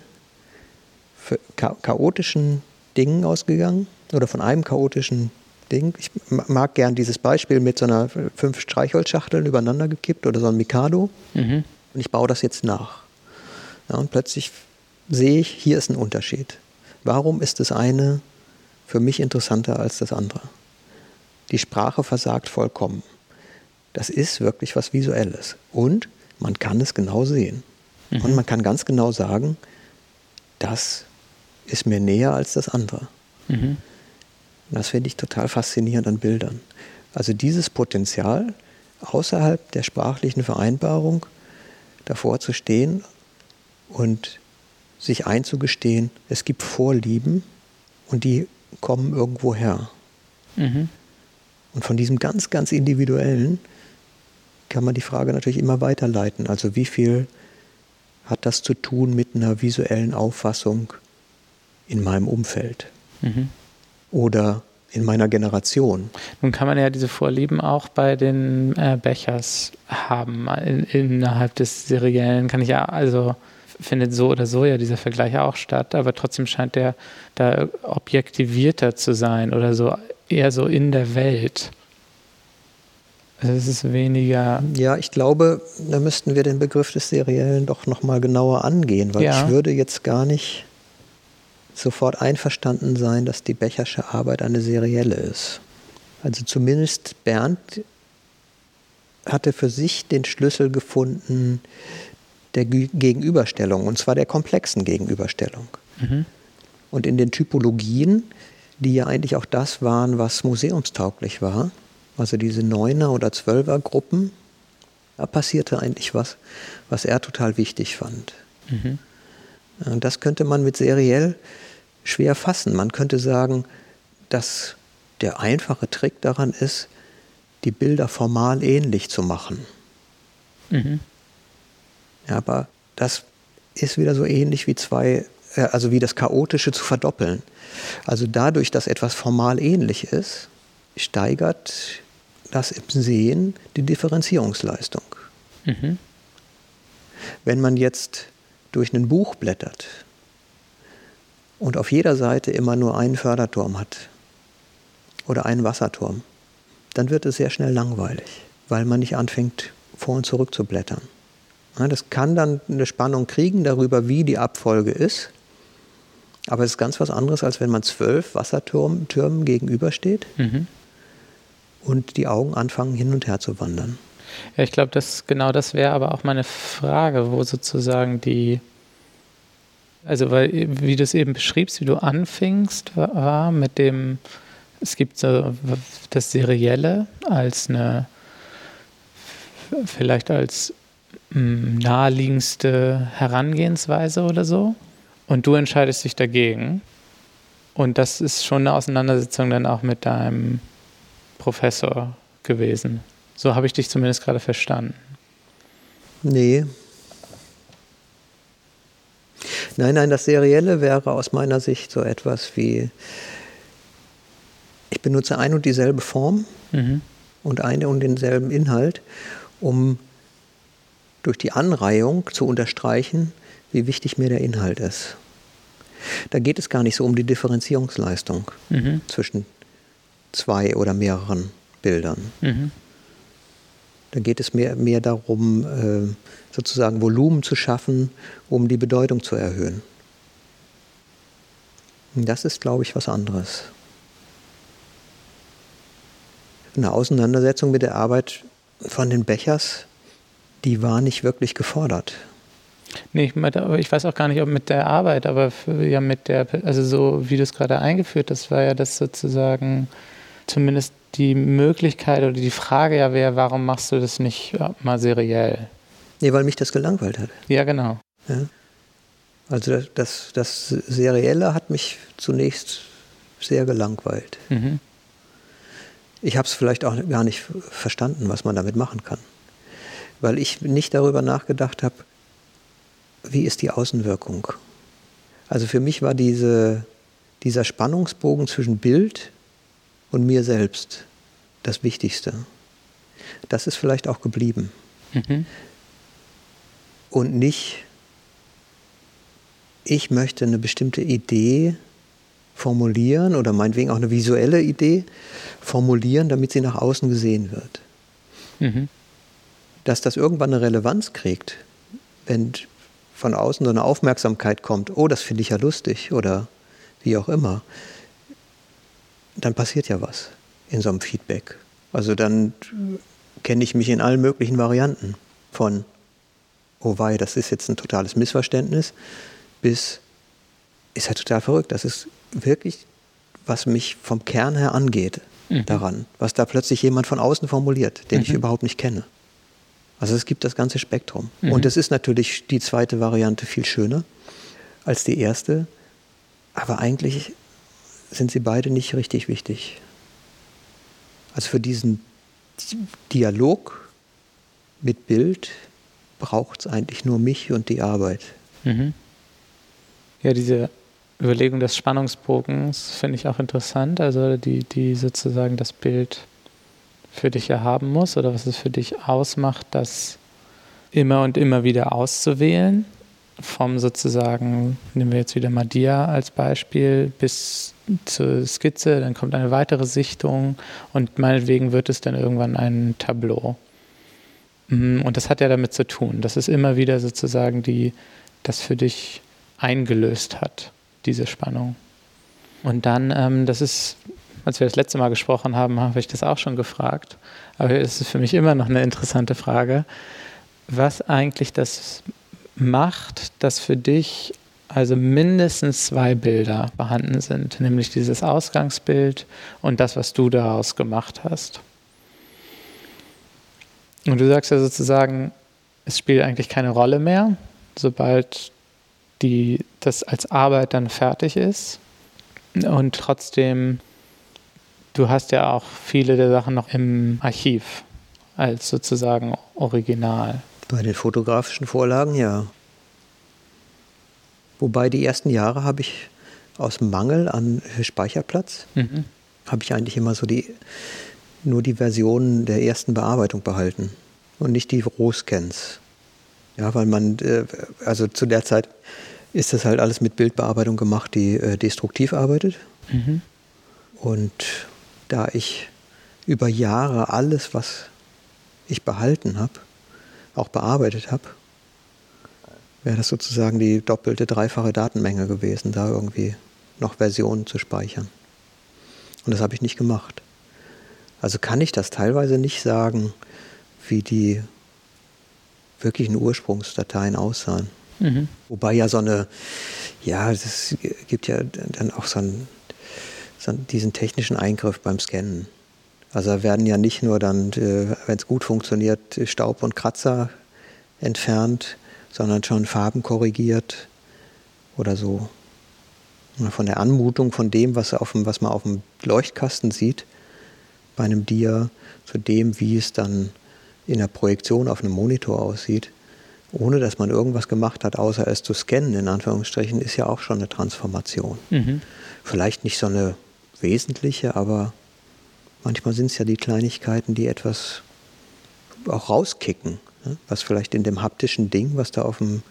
chaotischen Dingen ausgegangen oder von einem chaotischen Ding. Ich mag gern dieses Beispiel mit so einer fünf Streichholzschachteln übereinander gekippt oder so ein Mikado. Mhm. Und ich baue das jetzt nach. Ja, und plötzlich sehe ich, hier ist ein Unterschied. Warum ist das eine für mich interessanter als das andere? Die Sprache versagt vollkommen. Das ist wirklich was Visuelles. Und man kann es genau sehen. Mhm. Und man kann ganz genau sagen, das ist mir näher als das andere. Mhm. Das finde ich total faszinierend an Bildern. Also dieses Potenzial, außerhalb der sprachlichen Vereinbarung davor zu stehen und sich einzugestehen, es gibt Vorlieben und die kommen irgendwo her. Mhm. Und von diesem ganz, ganz individuellen kann man die Frage natürlich immer weiterleiten. Also wie viel hat das zu tun mit einer visuellen Auffassung in meinem Umfeld? Mhm. Oder in meiner Generation. Nun kann man ja diese Vorlieben auch bei den äh, Bechers haben. In, innerhalb des Seriellen kann ich ja, also findet so oder so ja dieser Vergleich auch statt, aber trotzdem scheint der da objektivierter zu sein oder so eher so in der Welt. Also es ist weniger. Ja, ich glaube, da müssten wir den Begriff des Seriellen doch nochmal genauer angehen, weil ja. ich würde jetzt gar nicht sofort einverstanden sein, dass die Bechersche Arbeit eine serielle ist. Also zumindest Bernd hatte für sich den Schlüssel gefunden der Gegenüberstellung, und zwar der komplexen Gegenüberstellung. Mhm. Und in den Typologien, die ja eigentlich auch das waren, was museumstauglich war, also diese Neuner- oder Zwölfer-Gruppen, da passierte eigentlich was, was er total wichtig fand. Mhm. Das könnte man mit seriell schwer fassen. Man könnte sagen, dass der einfache Trick daran ist, die Bilder formal ähnlich zu machen. Mhm. Ja, aber das ist wieder so ähnlich wie zwei, äh, also wie das Chaotische zu verdoppeln. Also dadurch, dass etwas formal ähnlich ist, steigert das im Sehen die Differenzierungsleistung. Mhm. Wenn man jetzt durch ein Buch blättert und auf jeder Seite immer nur einen Förderturm hat oder einen Wasserturm, dann wird es sehr schnell langweilig, weil man nicht anfängt, vor und zurück zu blättern. Das kann dann eine Spannung kriegen darüber, wie die Abfolge ist. Aber es ist ganz was anderes, als wenn man zwölf Wassertürmen gegenübersteht mhm. und die Augen anfangen, hin und her zu wandern. Ja, ich glaube, das, genau das wäre aber auch meine Frage, wo sozusagen die, also weil, wie du es eben beschriebst, wie du anfingst, war mit dem, es gibt so das Serielle als eine, vielleicht als hm, naheliegendste Herangehensweise oder so. Und du entscheidest dich dagegen. Und das ist schon eine Auseinandersetzung dann auch mit deinem Professor gewesen. So habe ich dich zumindest gerade verstanden. Nee, Nein, nein, das Serielle wäre aus meiner Sicht so etwas wie, ich benutze ein und dieselbe Form mhm. und eine und denselben Inhalt, um durch die Anreihung zu unterstreichen, wie wichtig mir der Inhalt ist. Da geht es gar nicht so um die Differenzierungsleistung mhm. zwischen zwei oder mehreren Bildern. Mhm. Da geht es mehr, mehr darum, äh, sozusagen Volumen zu schaffen, um die Bedeutung zu erhöhen. Das ist, glaube ich, was anderes. Eine Auseinandersetzung mit der Arbeit von den Bechers, die war nicht wirklich gefordert. Nee, ich, ich weiß auch gar nicht, ob mit der Arbeit, aber ja mit der, also so wie du es gerade eingeführt hast, war ja das sozusagen zumindest die Möglichkeit oder die Frage ja wäre, warum machst du das nicht mal seriell? Nee, weil mich das gelangweilt hat. Ja, genau. Ja. Also das, das, Serielle hat mich zunächst sehr gelangweilt. Mhm. Ich habe es vielleicht auch gar nicht verstanden, was man damit machen kann. Weil ich nicht darüber nachgedacht habe, wie ist die Außenwirkung. Also für mich war diese, dieser Spannungsbogen zwischen Bild und mir selbst das Wichtigste. Das ist vielleicht auch geblieben. Mhm. Und nicht, ich möchte eine bestimmte Idee formulieren oder meinetwegen auch eine visuelle Idee formulieren, damit sie nach außen gesehen wird. Mhm. Dass das irgendwann eine Relevanz kriegt, wenn von außen so eine Aufmerksamkeit kommt, oh, das finde ich ja lustig oder wie auch immer, dann passiert ja was in so einem Feedback. Also dann kenne ich mich in allen möglichen Varianten von, oh wei, das ist jetzt ein totales Missverständnis, bis, ist ja total verrückt, das ist wirklich, was mich vom Kern her angeht mhm. daran, was da plötzlich jemand von außen formuliert, den mhm. ich überhaupt nicht kenne. Also es gibt das ganze Spektrum. Mhm. Und es ist natürlich die zweite Variante viel schöner als die erste, aber eigentlich sind sie beide nicht richtig wichtig. Also für diesen Dialog mit Bild braucht es eigentlich nur mich und die Arbeit. Mhm. Ja, diese Überlegung des Spannungsbogens finde ich auch interessant. Also die, die sozusagen das Bild für dich erhaben muss oder was es für dich ausmacht, das immer und immer wieder auszuwählen. Vom sozusagen, nehmen wir jetzt wieder Madia als Beispiel, bis zur Skizze, dann kommt eine weitere Sichtung und meinetwegen wird es dann irgendwann ein Tableau. Mhm, und das hat ja damit zu tun, dass es immer wieder sozusagen die, das für dich eingelöst hat, diese Spannung. Und dann, ähm, das ist, als wir das letzte Mal gesprochen haben, habe ich das auch schon gefragt, aber es ist für mich immer noch eine interessante Frage, was eigentlich das macht, dass für dich also mindestens zwei Bilder vorhanden sind, nämlich dieses Ausgangsbild und das, was du daraus gemacht hast. Und du sagst ja sozusagen, es spielt eigentlich keine Rolle mehr, sobald die, das als Arbeit dann fertig ist. Und trotzdem, du hast ja auch viele der Sachen noch im Archiv als sozusagen Original. Bei den fotografischen Vorlagen ja. Wobei die ersten Jahre habe ich aus Mangel an Speicherplatz, mhm. habe ich eigentlich immer so die nur die Versionen der ersten Bearbeitung behalten und nicht die Rohscans. Ja, weil man, äh, also zu der Zeit ist das halt alles mit Bildbearbeitung gemacht, die äh, destruktiv arbeitet. Mhm. Und da ich über Jahre alles, was ich behalten habe, auch bearbeitet habe, wäre das sozusagen die doppelte, dreifache Datenmenge gewesen, da irgendwie noch Versionen zu speichern. Und das habe ich nicht gemacht. Also kann ich das teilweise nicht sagen, wie die wirklichen Ursprungsdateien aussahen. Mhm. Wobei ja so eine, ja, es gibt ja dann auch so so diesen technischen Eingriff beim Scannen. Also da werden ja nicht nur dann, äh, wenn es gut funktioniert, Staub und Kratzer entfernt, sondern schon Farben korrigiert oder so. Von der Anmutung von dem, was, auf dem, was man auf dem Leuchtkasten sieht, bei einem Dia zu dem, wie es dann in der Projektion auf einem Monitor aussieht, ohne dass man irgendwas gemacht hat, außer es zu scannen, in Anführungsstrichen, ist ja auch schon eine Transformation. Mhm. Vielleicht nicht so eine wesentliche, aber manchmal sind es ja die Kleinigkeiten, die etwas auch rauskicken, ne? was vielleicht in dem haptischen Ding, was da auf dem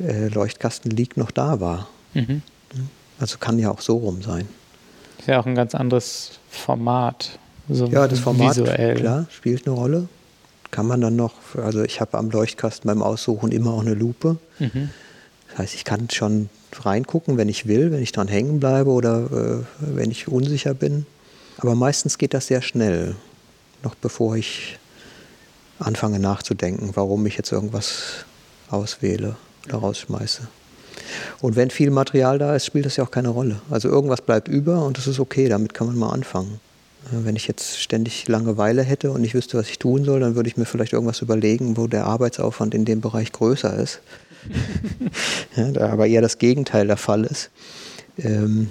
äh, Leuchtkasten liegt, noch da war. Mhm. Also kann ja auch so rum sein. Ist ja auch ein ganz anderes Format. So ja, das Format, visuell. klar, spielt eine Rolle. Kann man dann noch, also ich habe am Leuchtkasten beim Aussuchen immer auch eine Lupe. Mhm. Das heißt, ich kann schon reingucken, wenn ich will, wenn ich dran hängen bleibe oder äh, wenn ich unsicher bin. Aber meistens geht das sehr schnell, noch bevor ich anfange nachzudenken, warum ich jetzt irgendwas auswähle oder rausschmeiße. Und wenn viel Material da ist, spielt das ja auch keine Rolle. Also irgendwas bleibt über und das ist okay, damit kann man mal anfangen. Wenn ich jetzt ständig Langeweile hätte und nicht wüsste, was ich tun soll, dann würde ich mir vielleicht irgendwas überlegen, wo der Arbeitsaufwand in dem Bereich größer ist. [LAUGHS] ja, da aber eher das Gegenteil der Fall ist. Ähm,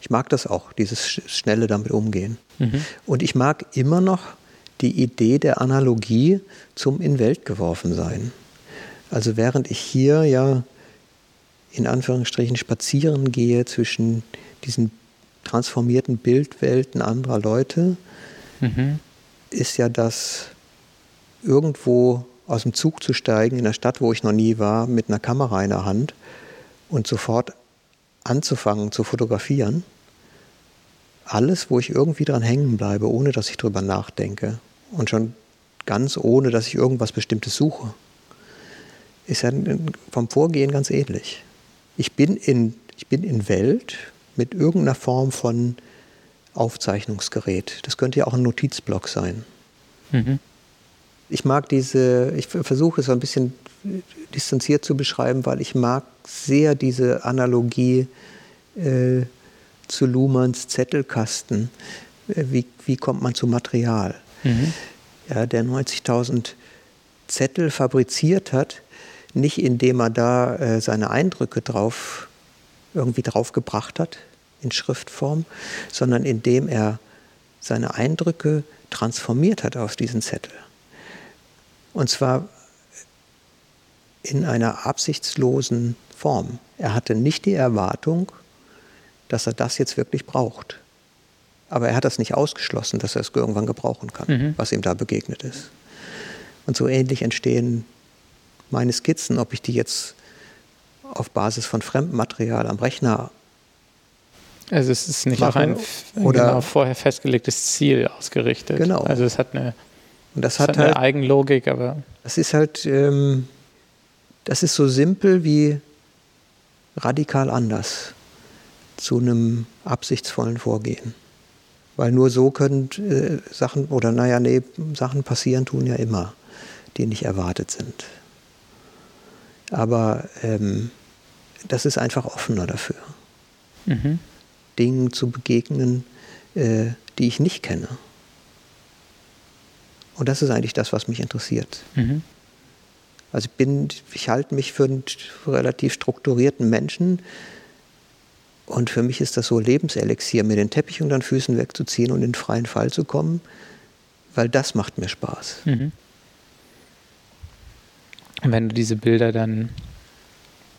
ich mag das auch, dieses schnelle damit umgehen. Mhm. Und ich mag immer noch die Idee der Analogie zum in Welt geworfen sein. Also während ich hier ja in Anführungsstrichen spazieren gehe zwischen diesen transformierten Bildwelten anderer Leute, mhm. ist ja das irgendwo aus dem Zug zu steigen in der Stadt, wo ich noch nie war, mit einer Kamera in der Hand und sofort anzufangen zu fotografieren. Alles, wo ich irgendwie dran hängen bleibe, ohne dass ich drüber nachdenke und schon ganz ohne, dass ich irgendwas Bestimmtes suche, ist ja vom Vorgehen ganz ähnlich. Ich bin in, ich bin in Welt, mit irgendeiner Form von Aufzeichnungsgerät. Das könnte ja auch ein Notizblock sein. Mhm. Ich mag diese, ich versuche es so ein bisschen distanziert zu beschreiben, weil ich mag sehr diese Analogie äh, zu Luhmanns Zettelkasten. Äh, wie, wie kommt man zu Material? Mhm. Ja, der 90.000 Zettel fabriziert hat, nicht indem er da äh, seine Eindrücke drauf irgendwie draufgebracht hat in Schriftform, sondern indem er seine Eindrücke transformiert hat auf diesen Zettel. Und zwar in einer absichtslosen Form. Er hatte nicht die Erwartung, dass er das jetzt wirklich braucht. Aber er hat das nicht ausgeschlossen, dass er es irgendwann gebrauchen kann, mhm. was ihm da begegnet ist. Und so ähnlich entstehen meine Skizzen, ob ich die jetzt auf Basis von Fremdmaterial am Rechner also es ist nicht auch ein oder genau vorher festgelegtes Ziel ausgerichtet. Genau. Also es hat eine, und das hat, hat halt, eine Eigenlogik, aber. Das ist halt, ähm, das ist so simpel wie radikal anders zu einem absichtsvollen Vorgehen. Weil nur so können äh, Sachen, oder naja, nee, Sachen passieren tun ja immer, die nicht erwartet sind. Aber ähm, das ist einfach offener dafür. Mhm. Dingen zu begegnen, äh, die ich nicht kenne. Und das ist eigentlich das, was mich interessiert. Mhm. Also ich bin, ich halte mich für einen relativ strukturierten Menschen. Und für mich ist das so Lebenselixier, mir den Teppich unter den Füßen wegzuziehen und in den freien Fall zu kommen, weil das macht mir Spaß. Mhm. Wenn du diese Bilder dann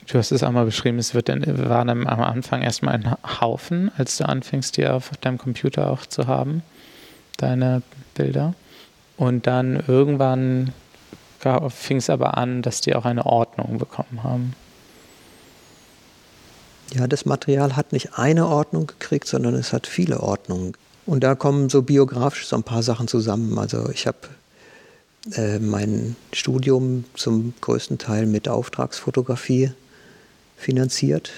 Du hast es auch mal beschrieben, es wird dann, war dann am Anfang erstmal ein Haufen, als du anfingst, die auf deinem Computer auch zu haben, deine Bilder. Und dann irgendwann fing es aber an, dass die auch eine Ordnung bekommen haben. Ja, das Material hat nicht eine Ordnung gekriegt, sondern es hat viele Ordnungen. Und da kommen so biografisch so ein paar Sachen zusammen. Also ich habe äh, mein Studium zum größten Teil mit Auftragsfotografie finanziert.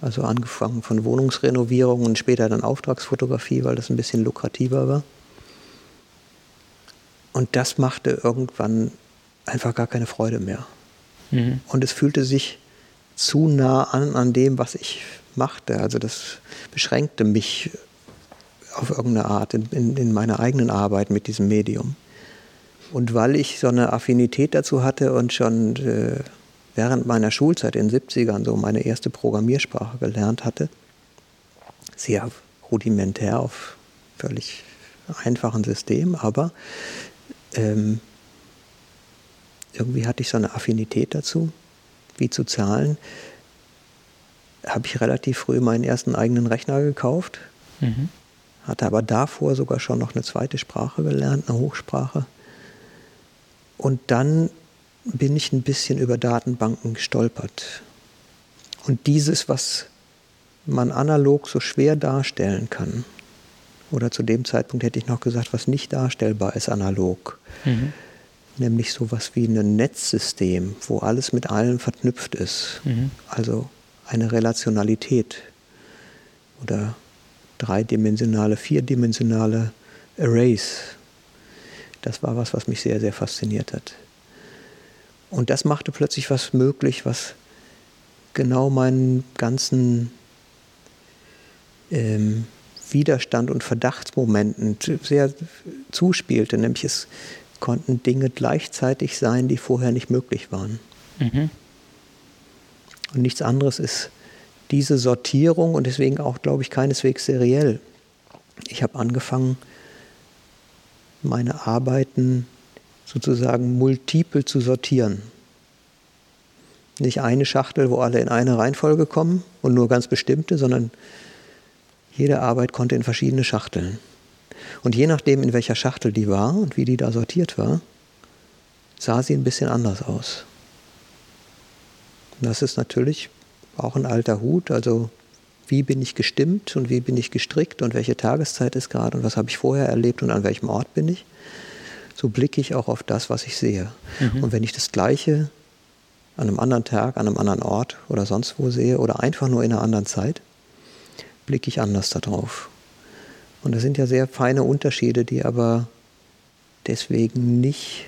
Also angefangen von Wohnungsrenovierung und später dann Auftragsfotografie, weil das ein bisschen lukrativer war. Und das machte irgendwann einfach gar keine Freude mehr. Mhm. Und es fühlte sich zu nah an an dem, was ich machte. Also das beschränkte mich auf irgendeine Art in, in, in meiner eigenen Arbeit mit diesem Medium. Und weil ich so eine Affinität dazu hatte und schon äh, während meiner Schulzeit in den 70ern so meine erste Programmiersprache gelernt hatte. Sehr rudimentär auf völlig einfachen System, aber ähm, irgendwie hatte ich so eine Affinität dazu, wie zu zahlen. Habe ich relativ früh meinen ersten eigenen Rechner gekauft, mhm. hatte aber davor sogar schon noch eine zweite Sprache gelernt, eine Hochsprache. Und dann bin ich ein bisschen über Datenbanken gestolpert. Und dieses, was man analog so schwer darstellen kann, oder zu dem Zeitpunkt hätte ich noch gesagt, was nicht darstellbar ist analog, mhm. nämlich sowas wie ein Netzsystem, wo alles mit allem verknüpft ist, mhm. also eine Relationalität oder dreidimensionale, vierdimensionale Arrays. Das war was, was mich sehr, sehr fasziniert hat. Und das machte plötzlich was möglich, was genau meinen ganzen ähm, Widerstand und Verdachtsmomenten sehr zuspielte. Nämlich es konnten Dinge gleichzeitig sein, die vorher nicht möglich waren. Mhm. Und nichts anderes ist diese Sortierung und deswegen auch, glaube ich, keineswegs seriell. Ich habe angefangen, meine Arbeiten sozusagen multiple zu sortieren. Nicht eine Schachtel, wo alle in eine Reihenfolge kommen und nur ganz bestimmte, sondern jede Arbeit konnte in verschiedene Schachteln. Und je nachdem, in welcher Schachtel die war und wie die da sortiert war, sah sie ein bisschen anders aus. Und das ist natürlich auch ein alter Hut, also wie bin ich gestimmt und wie bin ich gestrickt und welche Tageszeit ist gerade und was habe ich vorher erlebt und an welchem Ort bin ich so blicke ich auch auf das, was ich sehe. Mhm. Und wenn ich das Gleiche an einem anderen Tag, an einem anderen Ort oder sonst wo sehe oder einfach nur in einer anderen Zeit, blicke ich anders darauf. Und das sind ja sehr feine Unterschiede, die aber deswegen nicht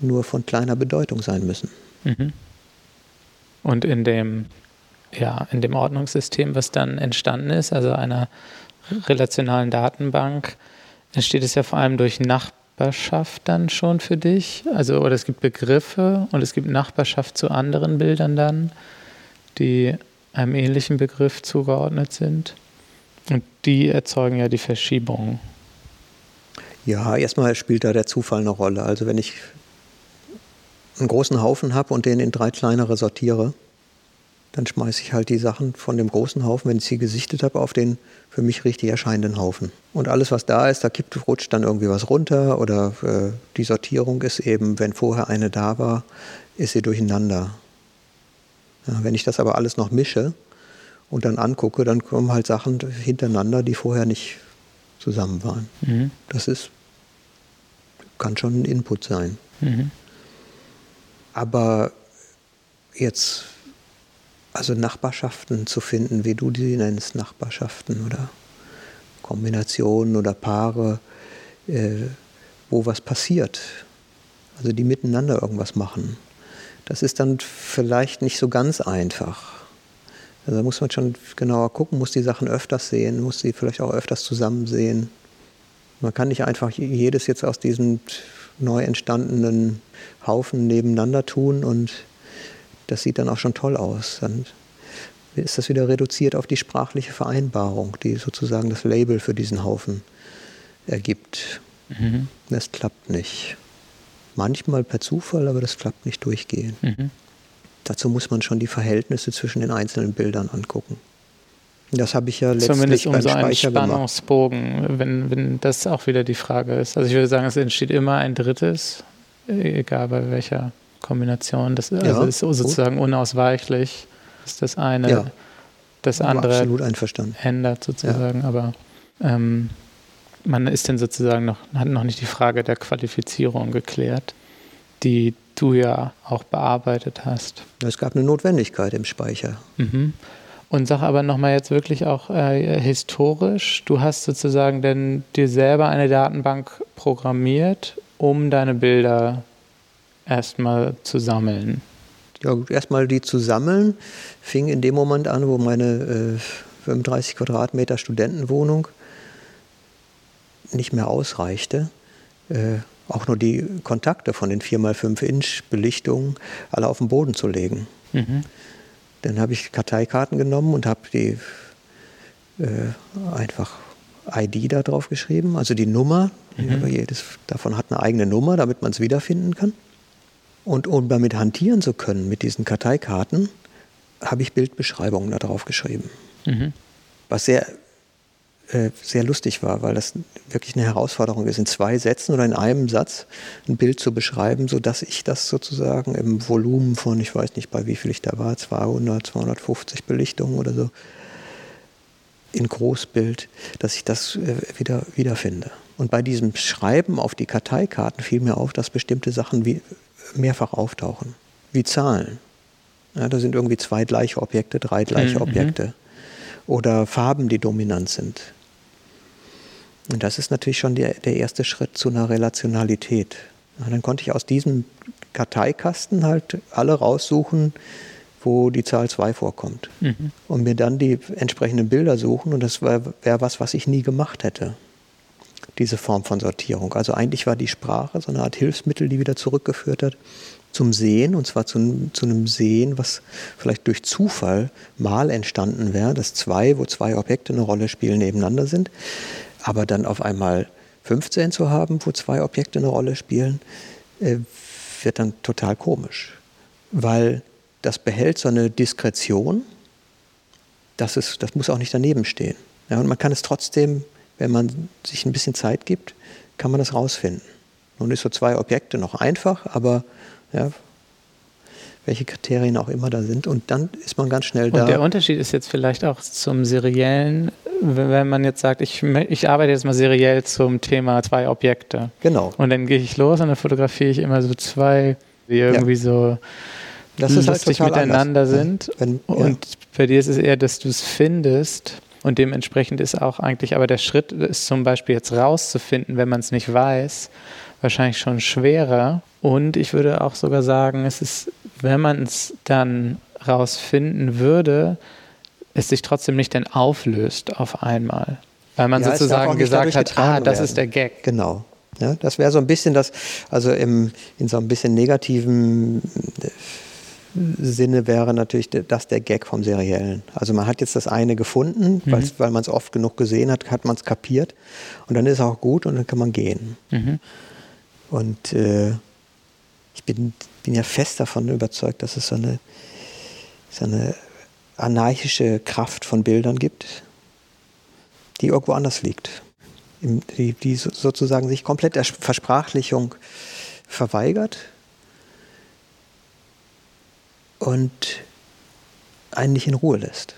nur von kleiner Bedeutung sein müssen. Mhm. Und in dem, ja, in dem Ordnungssystem, was dann entstanden ist, also einer relationalen Datenbank, entsteht es ja vor allem durch Nachbarschaft dann schon für dich? Also, oder es gibt Begriffe und es gibt Nachbarschaft zu anderen Bildern dann, die einem ähnlichen Begriff zugeordnet sind. Und die erzeugen ja die Verschiebung. Ja, erstmal spielt da der Zufall eine Rolle. Also wenn ich einen großen Haufen habe und den in drei kleinere sortiere, dann schmeiße ich halt die Sachen von dem großen Haufen, wenn ich sie gesichtet habe, auf den für mich richtig erscheinenden Haufen. Und alles, was da ist, da kippt, rutscht dann irgendwie was runter oder äh, die Sortierung ist eben, wenn vorher eine da war, ist sie durcheinander. Ja, wenn ich das aber alles noch mische und dann angucke, dann kommen halt Sachen hintereinander, die vorher nicht zusammen waren. Mhm. Das ist, kann schon ein Input sein. Mhm. Aber jetzt, also Nachbarschaften zu finden, wie du die nennst, Nachbarschaften oder Kombinationen oder Paare, äh, wo was passiert, also die miteinander irgendwas machen. Das ist dann vielleicht nicht so ganz einfach. Also da muss man schon genauer gucken, muss die Sachen öfters sehen, muss sie vielleicht auch öfters zusammen sehen. Man kann nicht einfach jedes jetzt aus diesen neu entstandenen Haufen nebeneinander tun und das sieht dann auch schon toll aus. Dann ist das wieder reduziert auf die sprachliche Vereinbarung, die sozusagen das Label für diesen Haufen ergibt. Mhm. Das klappt nicht. Manchmal per Zufall, aber das klappt nicht durchgehend. Mhm. Dazu muss man schon die Verhältnisse zwischen den einzelnen Bildern angucken. Das habe ich ja letztlich Zumindest um beim so einen Spannungsbogen, wenn, wenn das auch wieder die Frage ist. Also ich würde sagen, es entsteht immer ein drittes, egal bei welcher Kombination. Das also ja, ist sozusagen gut. unausweichlich, dass das eine ja, das andere ändert sozusagen. Ja. Aber ähm, man ist dann sozusagen noch, hat noch nicht die Frage der Qualifizierung geklärt, die du ja auch bearbeitet hast. Es gab eine Notwendigkeit im Speicher. Mhm. Und sag aber nochmal jetzt wirklich auch äh, historisch, du hast sozusagen denn dir selber eine Datenbank programmiert, um deine Bilder erstmal zu sammeln. Ja, erstmal die zu sammeln, fing in dem Moment an, wo meine äh, 35 Quadratmeter Studentenwohnung nicht mehr ausreichte. Äh, auch nur die Kontakte von den 4x5 Inch Belichtungen alle auf den Boden zu legen. Mhm. Dann habe ich Karteikarten genommen und habe die äh, einfach ID da drauf geschrieben, also die Nummer. Mhm. Jedes davon hat eine eigene Nummer, damit man es wiederfinden kann. Und um damit hantieren zu können mit diesen Karteikarten, habe ich Bildbeschreibungen da drauf geschrieben. Mhm. Was sehr äh, sehr lustig war, weil das wirklich eine Herausforderung ist, in zwei Sätzen oder in einem Satz ein Bild zu beschreiben, sodass ich das sozusagen im Volumen von, ich weiß nicht, bei wie viel ich da war, 200, 250 Belichtungen oder so, in Großbild, dass ich das äh, wieder wiederfinde. Und bei diesem Schreiben auf die Karteikarten fiel mir auf, dass bestimmte Sachen wie mehrfach auftauchen, wie Zahlen. Ja, da sind irgendwie zwei gleiche Objekte, drei gleiche mhm. Objekte oder Farben, die dominant sind. Und das ist natürlich schon der, der erste Schritt zu einer Relationalität. Und dann konnte ich aus diesem Karteikasten halt alle raussuchen, wo die Zahl 2 vorkommt. Mhm. Und mir dann die entsprechenden Bilder suchen. Und das wäre wär was, was ich nie gemacht hätte. Diese Form von Sortierung. Also eigentlich war die Sprache so eine Art Hilfsmittel, die wieder zurückgeführt hat zum Sehen, und zwar zu, zu einem Sehen, was vielleicht durch Zufall mal entstanden wäre, dass zwei, wo zwei Objekte eine Rolle spielen, nebeneinander sind. Aber dann auf einmal 15 zu haben, wo zwei Objekte eine Rolle spielen, äh, wird dann total komisch. Weil das behält so eine Diskretion, das, ist, das muss auch nicht daneben stehen. Ja, und man kann es trotzdem, wenn man sich ein bisschen Zeit gibt, kann man das rausfinden. Nun ist so zwei Objekte noch einfach, aber ja, welche Kriterien auch immer da sind. Und dann ist man ganz schnell da. Und der Unterschied ist jetzt vielleicht auch zum seriellen, wenn man jetzt sagt, ich, ich arbeite jetzt mal seriell zum Thema zwei Objekte. Genau. Und dann gehe ich los und dann fotografiere ich immer so zwei, die irgendwie ja. so das ist lustig halt miteinander anders. sind. Wenn, ja. Und bei dir ist es eher, dass du es findest. Und dementsprechend ist auch eigentlich, aber der Schritt ist zum Beispiel jetzt rauszufinden, wenn man es nicht weiß, wahrscheinlich schon schwerer. Und ich würde auch sogar sagen, es ist, wenn man es dann rausfinden würde, es sich trotzdem nicht dann auflöst auf einmal. Weil man ja, sozusagen gesagt hat, ah, das werden. ist der Gag. Genau. Ja, das wäre so ein bisschen das, also im, in so ein bisschen negativen äh, Sinne wäre natürlich das der Gag vom Seriellen. Also man hat jetzt das eine gefunden, mhm. weil man es oft genug gesehen hat, hat man es kapiert und dann ist es auch gut und dann kann man gehen. Mhm. Und äh, ich bin, bin ja fest davon überzeugt, dass es so eine, so eine anarchische Kraft von Bildern gibt, die irgendwo anders liegt. Die, die sozusagen sich komplett der Versprachlichung verweigert und einen nicht in Ruhe lässt.